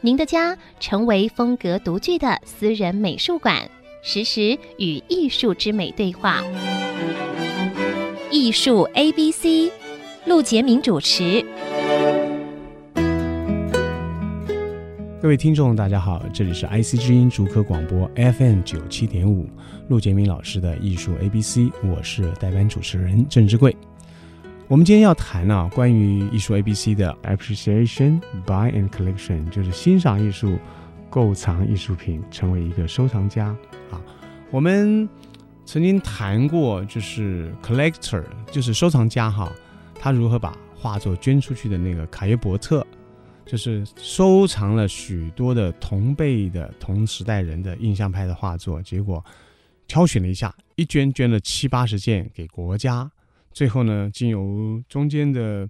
您的家成为风格独具的私人美术馆，实时与艺术之美对话。艺术 A B C，陆杰明主持。各位听众，大家好，这里是 IC 之音竹科广播 FM 九七点五，陆杰明老师的艺术 A B C，我是代班主持人郑志贵。我们今天要谈啊，关于艺术 A B C 的 appreciation, buy and collection，就是欣赏艺术、购藏艺术品，成为一个收藏家啊。我们曾经谈过，就是 collector，就是收藏家哈，他如何把画作捐出去的那个卡耶伯特，就是收藏了许多的同辈的同时代人的印象派的画作，结果挑选了一下，一捐捐了七八十件给国家。最后呢，经由中间的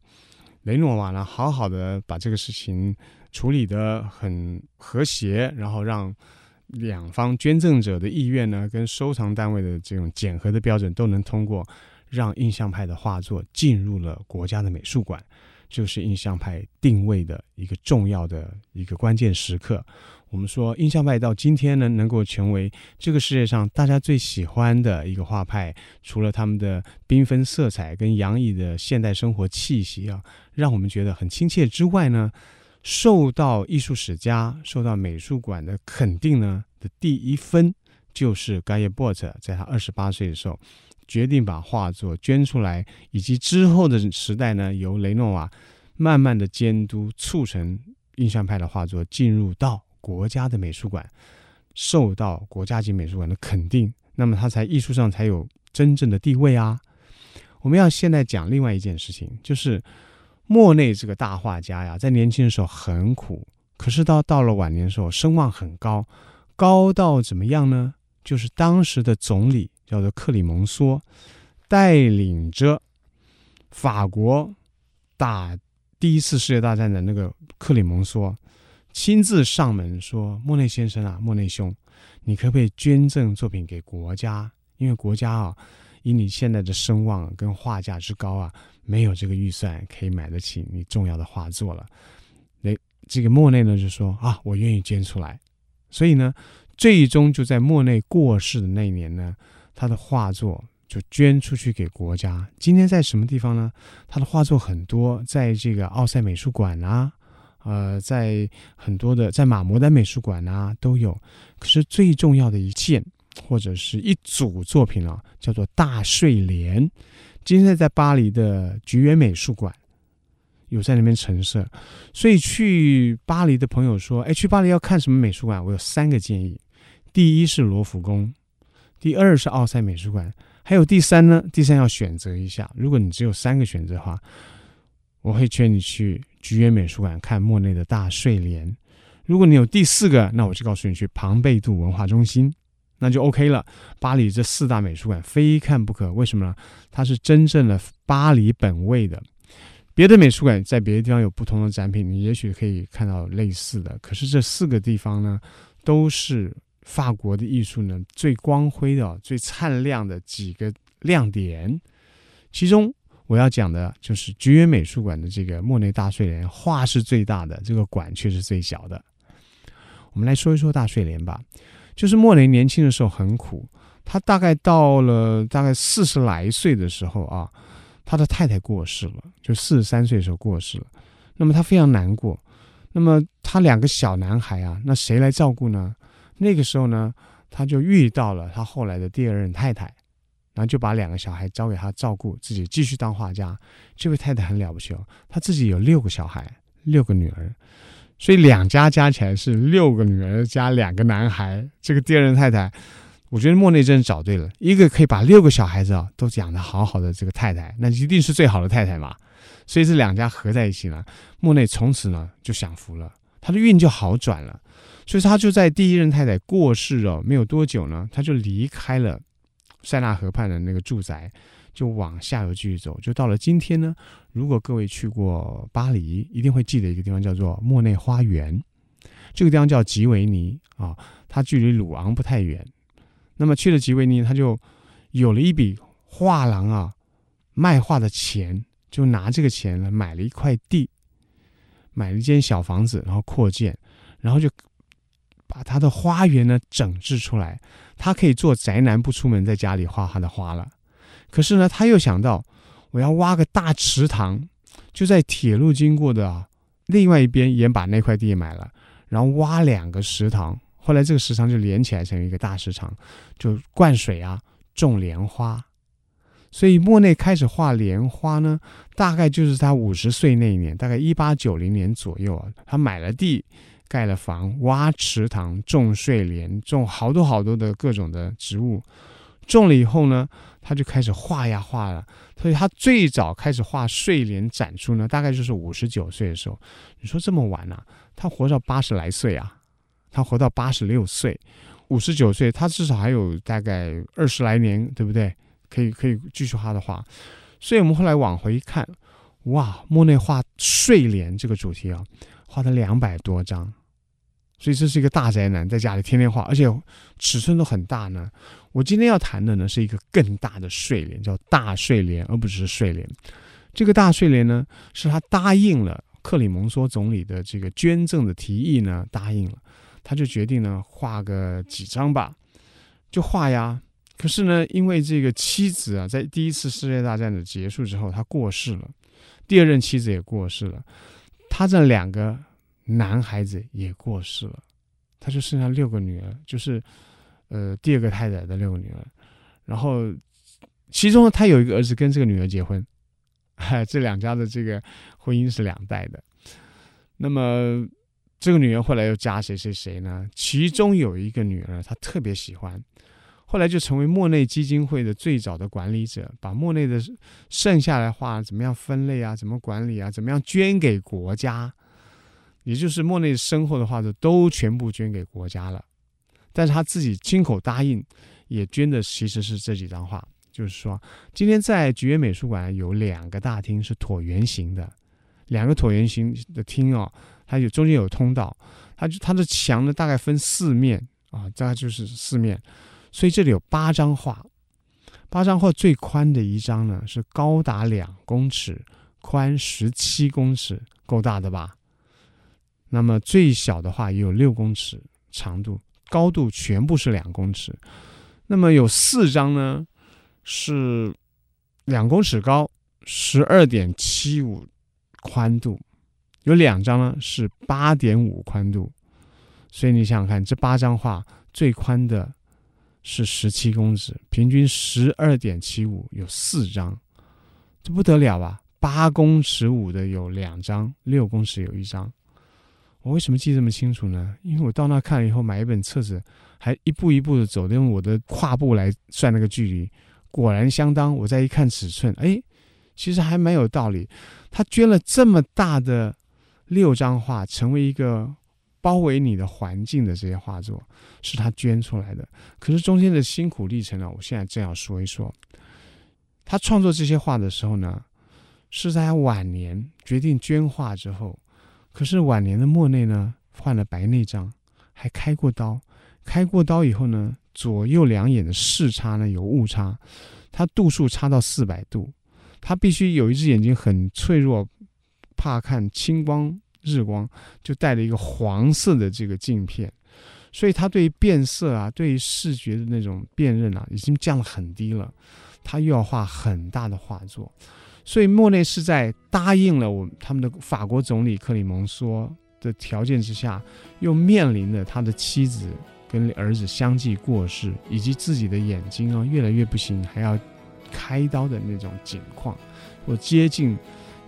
雷诺瓦呢，好好的把这个事情处理得很和谐，然后让两方捐赠者的意愿呢，跟收藏单位的这种检核的标准都能通过，让印象派的画作进入了国家的美术馆，就是印象派定位的一个重要的一个关键时刻。我们说，印象派到今天呢，能够成为这个世界上大家最喜欢的一个画派，除了他们的缤纷色彩跟洋溢的现代生活气息啊，让我们觉得很亲切之外呢，受到艺术史家、受到美术馆的肯定呢的第一分，就是盖耶伯特在他二十八岁的时候，决定把画作捐出来，以及之后的时代呢，由雷诺瓦慢慢的监督，促成印象派的画作进入到。国家的美术馆受到国家级美术馆的肯定，那么他才艺术上才有真正的地位啊。我们要现在讲另外一件事情，就是莫内这个大画家呀，在年轻的时候很苦，可是到到了晚年的时候，声望很高，高到怎么样呢？就是当时的总理叫做克里蒙梭，带领着法国打第一次世界大战的那个克里蒙梭。亲自上门说：“莫内先生啊，莫内兄，你可不可以捐赠作品给国家？因为国家啊，以你现在的声望跟画价之高啊，没有这个预算可以买得起你重要的画作了。”那这个莫内呢就说：“啊，我愿意捐出来。”所以呢，最终就在莫内过世的那一年呢，他的画作就捐出去给国家。今天在什么地方呢？他的画作很多，在这个奥赛美术馆啊。呃，在很多的在马摩丹美术馆啊都有，可是最重要的一件或者是一组作品啊，叫做大睡莲，今天在巴黎的橘园美术馆有在那边陈设，所以去巴黎的朋友说，哎，去巴黎要看什么美术馆？我有三个建议：第一是罗浮宫，第二是奥赛美术馆，还有第三呢？第三要选择一下，如果你只有三个选择的话，我会劝你去。橘园美术馆看莫内的大睡莲，如果你有第四个，那我就告诉你去庞贝杜文化中心，那就 OK 了。巴黎这四大美术馆非看不可，为什么呢？它是真正的巴黎本位的。别的美术馆在别的地方有不同的展品，你也许可以看到类似的。可是这四个地方呢，都是法国的艺术呢最光辉的、最灿亮的几个亮点，其中。我要讲的就是橘园美术馆的这个莫内大睡莲，画是最大的，这个馆却是最小的。我们来说一说大睡莲吧。就是莫内年轻的时候很苦，他大概到了大概四十来岁的时候啊，他的太太过世了，就四十三岁的时候过世了。那么他非常难过。那么他两个小男孩啊，那谁来照顾呢？那个时候呢，他就遇到了他后来的第二任太太。然后就把两个小孩交给他照顾，自己继续当画家。这位太太很了不起哦，她自己有六个小孩，六个女儿，所以两家加起来是六个女儿加两个男孩。这个第二任太太，我觉得莫内真是找对了，一个可以把六个小孩子啊都养得好好的这个太太，那一定是最好的太太嘛。所以这两家合在一起呢，莫内从此呢就享福了。他的运就好转了。所以他就在第一任太太过世了没有多久呢，他就离开了塞纳河畔的那个住宅，就往下游继续走，就到了今天呢。如果各位去过巴黎，一定会记得一个地方叫做莫内花园。这个地方叫吉维尼啊，它距离鲁昂不太远。那么去了吉维尼，他就有了一笔画廊啊卖画的钱，就拿这个钱来买了一块地，买了一间小房子，然后扩建，然后就把他的花园呢整治出来。他可以做宅男，不出门，在家里画他的花了。可是呢，他又想到。我要挖个大池塘，就在铁路经过的另外一边，也把那块地买了，然后挖两个池塘。后来这个池塘就连起来成一个大池塘，就灌水啊，种莲花。所以莫内开始画莲花呢，大概就是他五十岁那一年，大概一八九零年左右啊。他买了地，盖了房，挖池塘，种睡莲，种好多好多的各种的植物。种了以后呢，他就开始画呀画了。所以他最早开始画睡莲展出呢，大概就是五十九岁的时候。你说这么晚了、他活到八十来岁啊，他活到八十六岁，五十九岁，他至少还有大概二十来年，对不对？可以可以继续画的画。所以我们后来往回一看，哇，莫内画睡莲这个主题啊，画了两百多张。所以这是一个大宅男，在家里天天画，而且尺寸都很大呢。我今天要谈的呢，是一个更大的睡莲，叫大睡莲，而不是睡莲。这个大睡莲呢，是他答应了克里蒙梭总理的这个捐赠的提议呢，答应了，他就决定呢画个几张吧，就画呀。可是呢，因为这个妻子啊，在第一次世界大战的结束之后，他过世了，第二任妻子也过世了，他这两个。男孩子也过世了，他就剩下六个女儿，就是，呃，第二个太太的六个女儿。然后，其中他有一个儿子跟这个女儿结婚，哎，这两家的这个婚姻是两代的。那么，这个女儿后来又嫁谁谁谁呢？其中有一个女儿，她特别喜欢，后来就成为莫内基金会的最早的管理者，把莫内的剩下来画怎么样分类啊，怎么管理啊，怎么样捐给国家。也就是莫内身后的画作都全部捐给国家了，但是他自己亲口答应，也捐的其实是这几张画。就是说，今天在橘园美术馆有两个大厅是椭圆形的，两个椭圆形的厅哦，它有中间有通道，它就它的墙呢大概分四面啊，大概就是四面，所以这里有八张画，八张画最宽的一张呢是高达两公尺，宽十七公尺，够大的吧？那么最小的话也有六公尺长度，高度全部是两公尺。那么有四张呢，是两公尺高，十二点七五宽度；有两张呢是八点五宽度。所以你想想看，这八张画最宽的是十七公尺，平均十二点七五，有四张，这不得了啊！八公尺五的有两张，六公尺有一张。我为什么记这么清楚呢？因为我到那看了以后，买一本册子，还一步一步的走，用我的跨步来算那个距离，果然相当。我再一看尺寸，哎，其实还蛮有道理。他捐了这么大的六张画，成为一个包围你的环境的这些画作，是他捐出来的。可是中间的辛苦历程呢，我现在正要说一说。他创作这些画的时候呢，是在晚年决定捐画之后。可是晚年的莫内呢，患了白内障，还开过刀。开过刀以后呢，左右两眼的视差呢有误差，他度数差到四百度，他必须有一只眼睛很脆弱，怕看青光日光，就戴了一个黄色的这个镜片，所以他对于变色啊，对于视觉的那种辨认啊，已经降了很低了。他又要画很大的画作。所以莫内是在答应了我他们的法国总理克里蒙梭的条件之下，又面临着他的妻子跟儿子相继过世，以及自己的眼睛啊越来越不行，还要开刀的那种境况，或接近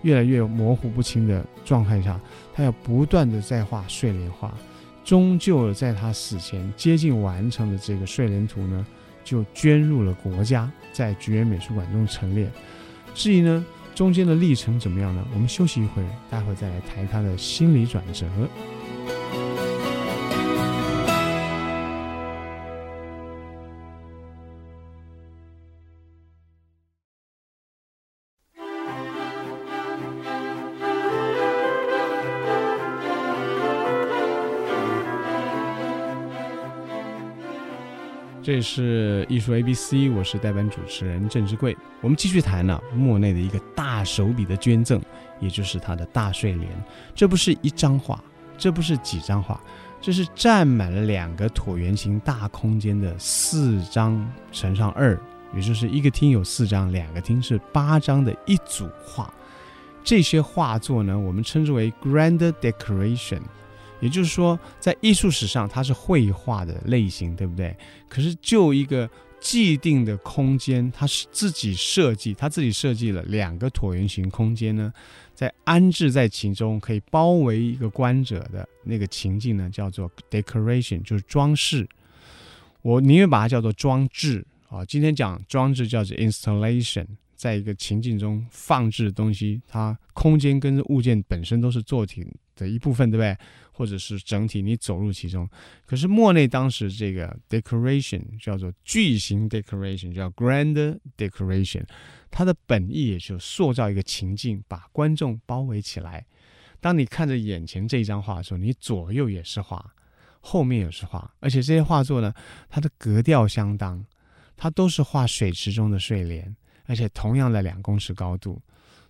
越来越模糊不清的状态下，他要不断的在画睡莲画，终究在他死前接近完成的这个睡莲图呢，就捐入了国家，在橘园美术馆中陈列。至于呢，中间的历程怎么样呢？我们休息一会儿，待会儿再来谈他的心理转折。这是艺术 A B C，我是代班主持人郑志贵。我们继续谈呢、莫内的一个大手笔的捐赠，也就是他的大睡莲。这不是一张画，这不是几张画，这是占满了两个椭圆形大空间的四张乘上二，也就是一个厅有四张，两个厅是八张的一组画。这些画作呢，我们称之为 Grand Decoration。也就是说，在艺术史上，它是绘画的类型，对不对？可是就一个既定的空间，它是自己设计，它自己设计了两个椭圆形空间呢，在安置在其中，可以包围一个观者的那个情境呢，叫做 decoration，就是装饰。我宁愿把它叫做装置啊。今天讲装置叫做 installation，在一个情境中放置的东西，它空间跟物件本身都是作品的一部分，对不对？或者是整体，你走入其中。可是莫内当时这个 decoration 叫做巨型 decoration，叫 grand decoration，它的本意也就塑造一个情境，把观众包围起来。当你看着眼前这一张画的时候，你左右也是画，后面也是画，而且这些画作呢，它的格调相当，它都是画水池中的睡莲，而且同样的两公尺高度，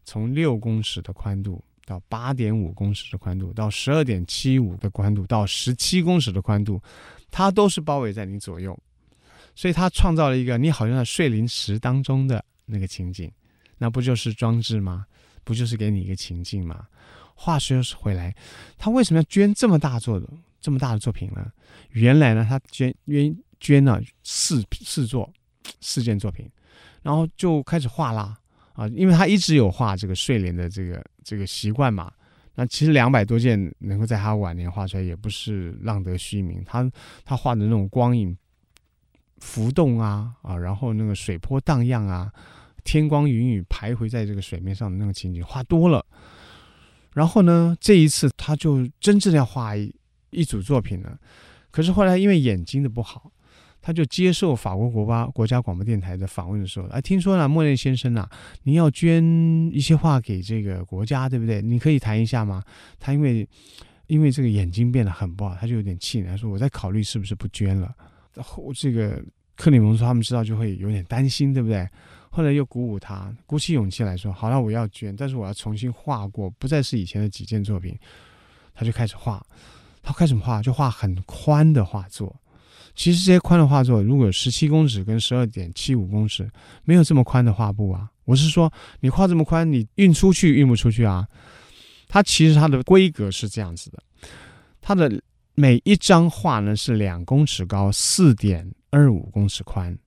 从六公尺的宽度。到八点五公尺的宽度，到十二点七五的宽度，到十七公尺的宽度，它都是包围在你左右，所以它创造了一个你好像在睡莲池当中的那个情景，那不就是装置吗？不就是给你一个情境吗？话说回来，他为什么要捐这么大作的这么大的作品呢？原来呢，他捐捐捐了四四座四件作品，然后就开始画啦。啊，因为他一直有画这个睡莲的这个这个习惯嘛，那其实两百多件能够在他晚年画出来，也不是浪得虚名。他他画的那种光影浮动啊啊，然后那个水波荡漾啊，天光云雨徘徊在这个水面上的那个情景，画多了。然后呢，这一次他就真正要画一一组作品了，可是后来因为眼睛的不好。他就接受法国国巴国家广播电台的访问的时候，哎，听说了莫内先生呐，您要捐一些画给这个国家，对不对？你可以谈一下吗？他因为因为这个眼睛变得很不好，他就有点气馁，他说我在考虑是不是不捐了。后这个克里蒙说他们知道就会有点担心，对不对？后来又鼓舞他，鼓起勇气来说，好了，我要捐，但是我要重新画过，不再是以前的几件作品。他就开始画，他开始画就画很宽的画作。其实这些宽的画作，如果十七公尺跟十二点七五公尺，没有这么宽的画布啊。我是说，你画这么宽，你运出去运不出去啊。它其实它的规格是这样子的，它的每一张画呢是两公尺高，四点二五公尺宽。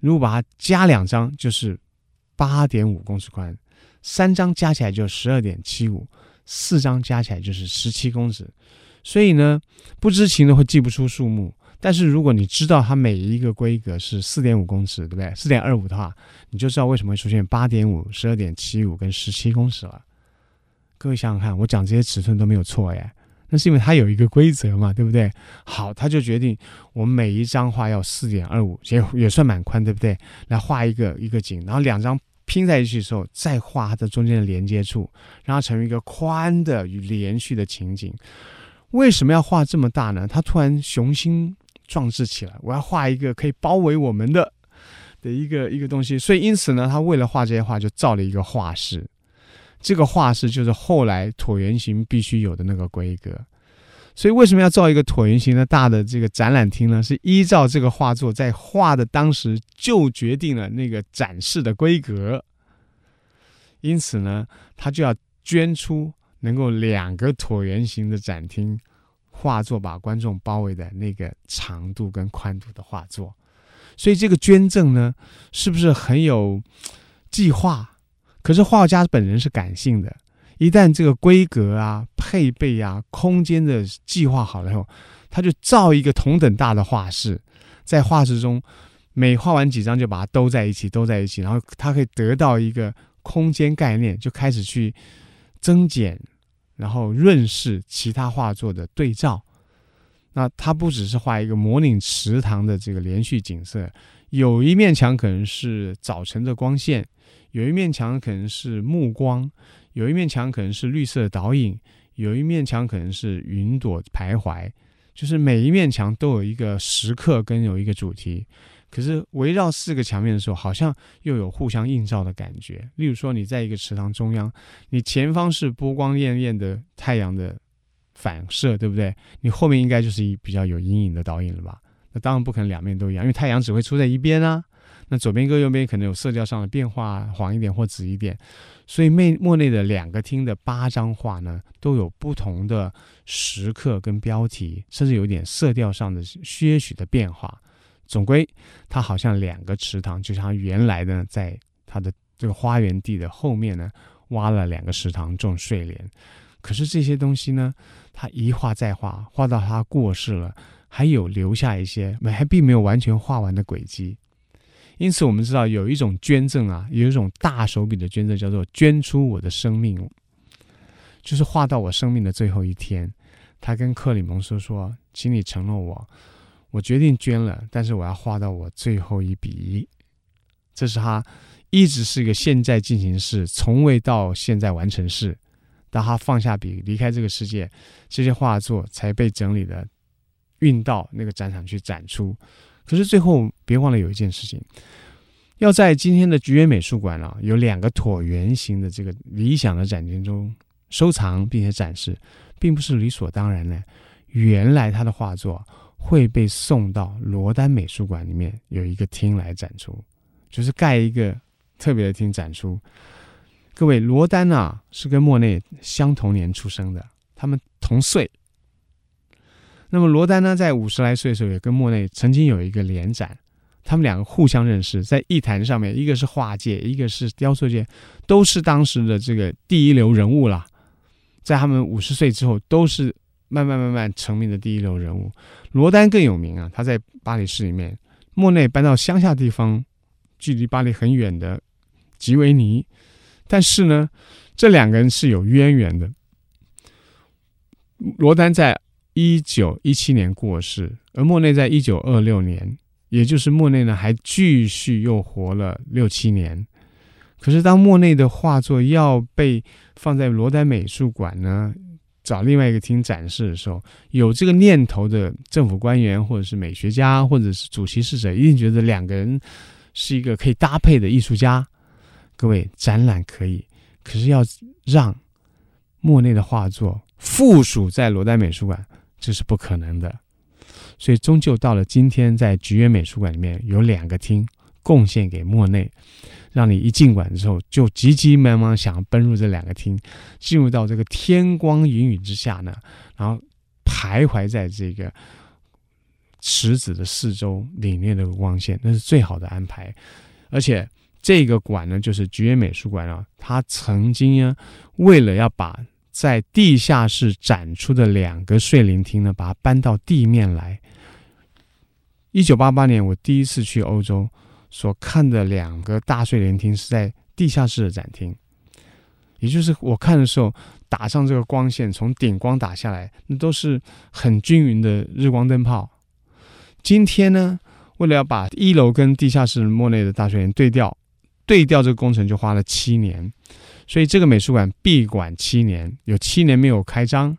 如果把它加两张，就是八点五公尺宽；三张加起来就十二点七五；四张加起来就是十七公尺。所以呢，不知情的会记不出数目。但是如果你知道它每一个规格是四点五公尺，对不对？四点二五的话，你就知道为什么会出现八点五、十二点七五跟十七公尺了。各位想想看，我讲这些尺寸都没有错耶，那是因为它有一个规则嘛，对不对？好，他就决定我每一张画要四点二五，也也算蛮宽，对不对？来画一个一个景，然后两张拼在一起的时候，再画它的中间的连接处，让它成为一个宽的与连续的情景。为什么要画这么大呢？他突然雄心。壮志起来，我要画一个可以包围我们的的一个一个东西，所以因此呢，他为了画这些画，就造了一个画室。这个画室就是后来椭圆形必须有的那个规格。所以为什么要造一个椭圆形的大的这个展览厅呢？是依照这个画作在画的当时就决定了那个展示的规格。因此呢，他就要捐出能够两个椭圆形的展厅。画作把观众包围的那个长度跟宽度的画作，所以这个捐赠呢，是不是很有计划？可是画家本人是感性的，一旦这个规格啊、配备啊、空间的计划好了以后，他就造一个同等大的画室，在画室中每画完几张就把它兜在一起，兜在一起，然后他可以得到一个空间概念，就开始去增减。然后润饰其他画作的对照，那他不只是画一个模拟池塘的这个连续景色，有一面墙可能是早晨的光线，有一面墙可能是暮光，有一面墙可能是绿色的倒影，有一面墙可能是云朵徘徊，就是每一面墙都有一个时刻跟有一个主题，可是围绕四个墙面的时候，好像又有互相映照的感觉。例如说，你在一个池塘中央，你前方是波光潋潋的太阳的反射，对不对？你后面应该就是一比较有阴影的倒影了吧？那当然不可能两面都一样，因为太阳只会出在一边啊。那左边跟右边可能有色调上的变化，黄一点或紫一点，所以莫莫内的两个厅的八张画呢，都有不同的时刻跟标题，甚至有点色调上的些许的变化。总归，它好像两个池塘，就像原来的在它的这个花园地的后面呢，挖了两个池塘种睡莲。可是这些东西呢，他一画再画，画到他过世了，还有留下一些没还并没有完全画完的轨迹。因此，我们知道有一种捐赠啊，有一种大手笔的捐赠，叫做捐出我的生命，就是画到我生命的最后一天。他跟克里蒙说：“说，请你承诺我，我决定捐了，但是我要画到我最后一笔。”这是他一直是一个现在进行式，从未到现在完成式。当他放下笔离开这个世界，这些画作才被整理的运到那个展场去展出。可是最后，别忘了有一件事情，要在今天的菊园美术馆啊，有两个椭圆形的这个理想的展厅中收藏并且展示，并不是理所当然的。原来他的画作会被送到罗丹美术馆里面有一个厅来展出，就是盖一个特别的厅展出。各位，罗丹啊是跟莫内相同年出生的，他们同岁。那么罗丹呢，在五十来岁的时候，也跟莫内曾经有一个联展，他们两个互相认识，在艺坛上面，一个是画界，一个是雕塑界，都是当时的这个第一流人物了。在他们五十岁之后，都是慢慢慢慢成名的第一流人物。罗丹更有名啊，他在巴黎市里面，莫内搬到乡下地方，距离巴黎很远的吉维尼，但是呢，这两个人是有渊源的。罗丹在。一九一七年过世，而莫内在一九二六年，也就是莫内呢还继续又活了六七年。可是当莫内的画作要被放在罗丹美术馆呢，找另外一个厅展示的时候，有这个念头的政府官员或者是美学家或者是主其事者，一定觉得两个人是一个可以搭配的艺术家。各位，展览可以，可是要让莫内的画作附属在罗丹美术馆。这是不可能的，所以终究到了今天，在菊园美术馆里面有两个厅贡献给莫内，让你一进馆之后就急急忙忙想要奔入这两个厅，进入到这个天光云雨之下呢，然后徘徊在这个池子的四周里面的光线，那是最好的安排。而且这个馆呢，就是菊园美术馆啊，它曾经呢，为了要把在地下室展出的两个睡莲厅呢，把它搬到地面来。一九八八年，我第一次去欧洲，所看的两个大睡莲厅是在地下室的展厅，也就是我看的时候，打上这个光线，从顶光打下来，那都是很均匀的日光灯泡。今天呢，为了要把一楼跟地下室莫内的大睡莲对调，对调这个工程就花了七年。所以这个美术馆闭馆七年，有七年没有开张，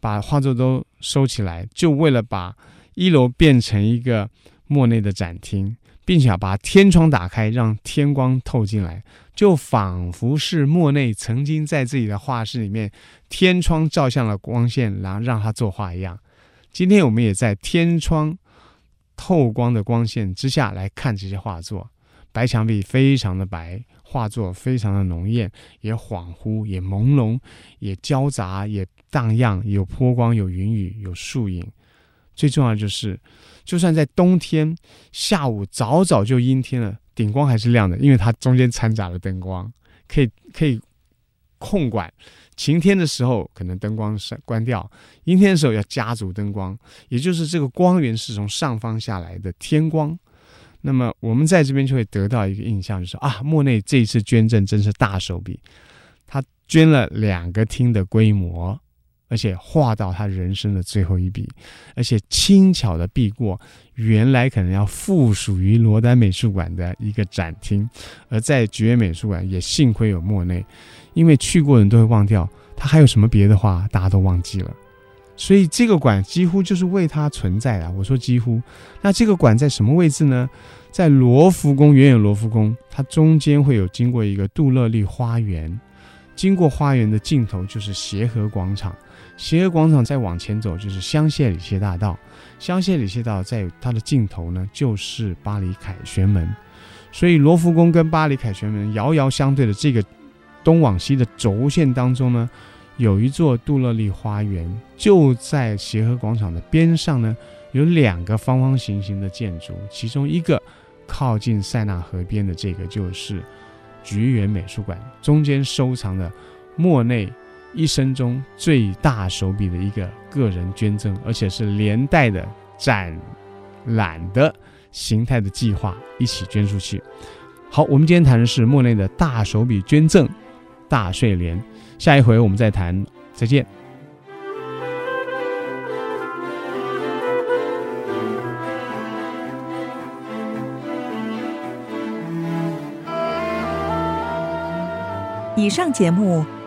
把画作都收起来，就为了把一楼变成一个莫内的展厅，并且把天窗打开，让天光透进来，就仿佛是莫内曾经在自己的画室里面，天窗照向了光线，然后让他作画一样。今天我们也在天窗透光的光线之下来看这些画作，白墙壁非常的白。画作非常的浓艳，也恍惚，也朦胧，也交杂，也荡漾，有波光，有云雨，有树影。最重要就是，就算在冬天下午早早就阴天了，顶光还是亮的，因为它中间掺杂了灯光，可以可以控管。晴天的时候可能灯光关关掉，阴天的时候要加足灯光，也就是这个光源是从上方下来的天光。那么我们在这边就会得到一个印象，就是啊，莫内这一次捐赠真是大手笔，他捐了两个厅的规模，而且画到他人生的最后一笔，而且轻巧的避过原来可能要附属于罗丹美术馆的一个展厅，而在菊园美术馆也幸亏有莫内，因为去过人都会忘掉他还有什么别的画，大家都忘记了。所以这个馆几乎就是为他存在的。我说几乎，那这个馆在什么位置呢？在罗浮宫，远远罗浮宫，它中间会有经过一个杜乐丽花园，经过花园的尽头就是协和广场，协和广场再往前走就是香榭里谢大道，香榭里谢大道在它的尽头呢就是巴黎凯旋门，所以罗浮宫跟巴黎凯旋门遥遥相对的这个东往西的轴线当中呢，有一座杜乐丽花园，就在协和广场的边上呢。有两个方方形形的建筑，其中一个靠近塞纳河边的这个就是菊园美术馆，中间收藏的莫内一生中最大手笔的一个个人捐赠，而且是连带的展览的形态的计划一起捐出去。好，我们今天谈的是莫内的大手笔捐赠大睡莲，下一回我们再谈，再见。以上节目